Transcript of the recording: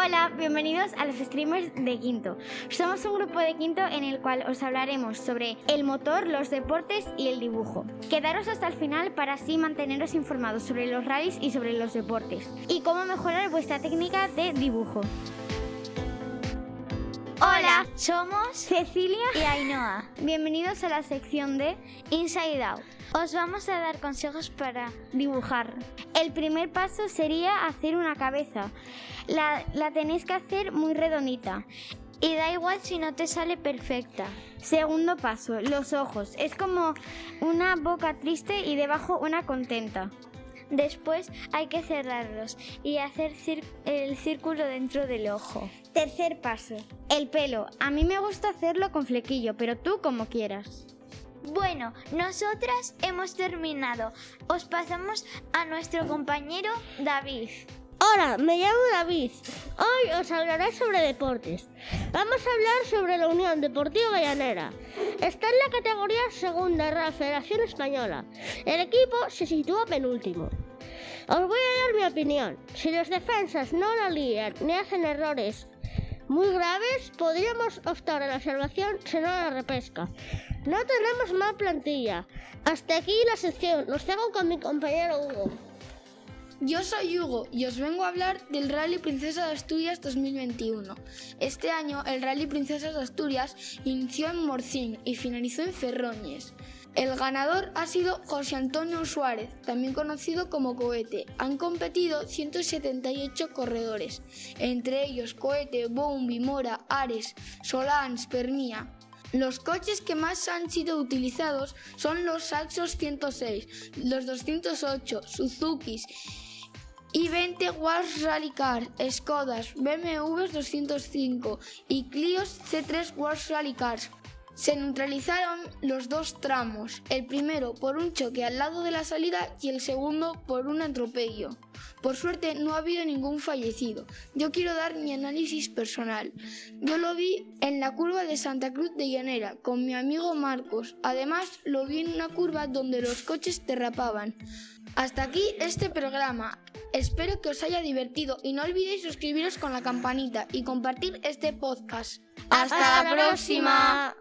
Hola, bienvenidos a los streamers de Quinto. Somos un grupo de Quinto en el cual os hablaremos sobre el motor, los deportes y el dibujo. Quedaros hasta el final para así manteneros informados sobre los rallies y sobre los deportes y cómo mejorar vuestra técnica de dibujo. Hola, somos Cecilia y Ainhoa. Bienvenidos a la sección de Inside Out. Os vamos a dar consejos para dibujar. El primer paso sería hacer una cabeza. La, la tenéis que hacer muy redondita. Y da igual si no te sale perfecta. Segundo paso, los ojos. Es como una boca triste y debajo una contenta. Después hay que cerrarlos y hacer el círculo dentro del ojo. Tercer paso, el pelo. A mí me gusta hacerlo con flequillo, pero tú como quieras. Bueno, nosotras hemos terminado. Os pasamos a nuestro compañero David. Hola, me llamo David. Hoy os hablaré sobre deportes. Vamos a hablar sobre la Unión Deportiva Gallanera. Está en la categoría segunda de la Federación Española. El equipo se sitúa penúltimo. Os voy a dar mi opinión. Si los defensas no la lían ni hacen errores muy graves, podríamos optar a la salvación si no la repesca. No tenemos más plantilla. Hasta aquí la sección. Los dejo con mi compañero Hugo. Yo soy Hugo y os vengo a hablar del Rally Princesa de Asturias 2021. Este año el Rally Princesa de Asturias inició en Morcín y finalizó en Ferroñes. El ganador ha sido José Antonio Suárez, también conocido como Cohete. Han competido 178 corredores, entre ellos Cohete, Bombi, Mora, Ares, Solans, Permía. Los coches que más han sido utilizados son los Saxos 106, los 208, Suzukis y 20 Wars Rally Cars, Skodas, BMWs 205 y Clios C3 Wars Rally Cars. Se neutralizaron los dos tramos, el primero por un choque al lado de la salida y el segundo por un atropello. Por suerte no ha habido ningún fallecido. Yo quiero dar mi análisis personal. Yo lo vi en la curva de Santa Cruz de Llanera con mi amigo Marcos. Además lo vi en una curva donde los coches derrapaban. Hasta aquí este programa. Espero que os haya divertido y no olvidéis suscribiros con la campanita y compartir este podcast. Hasta, la próxima.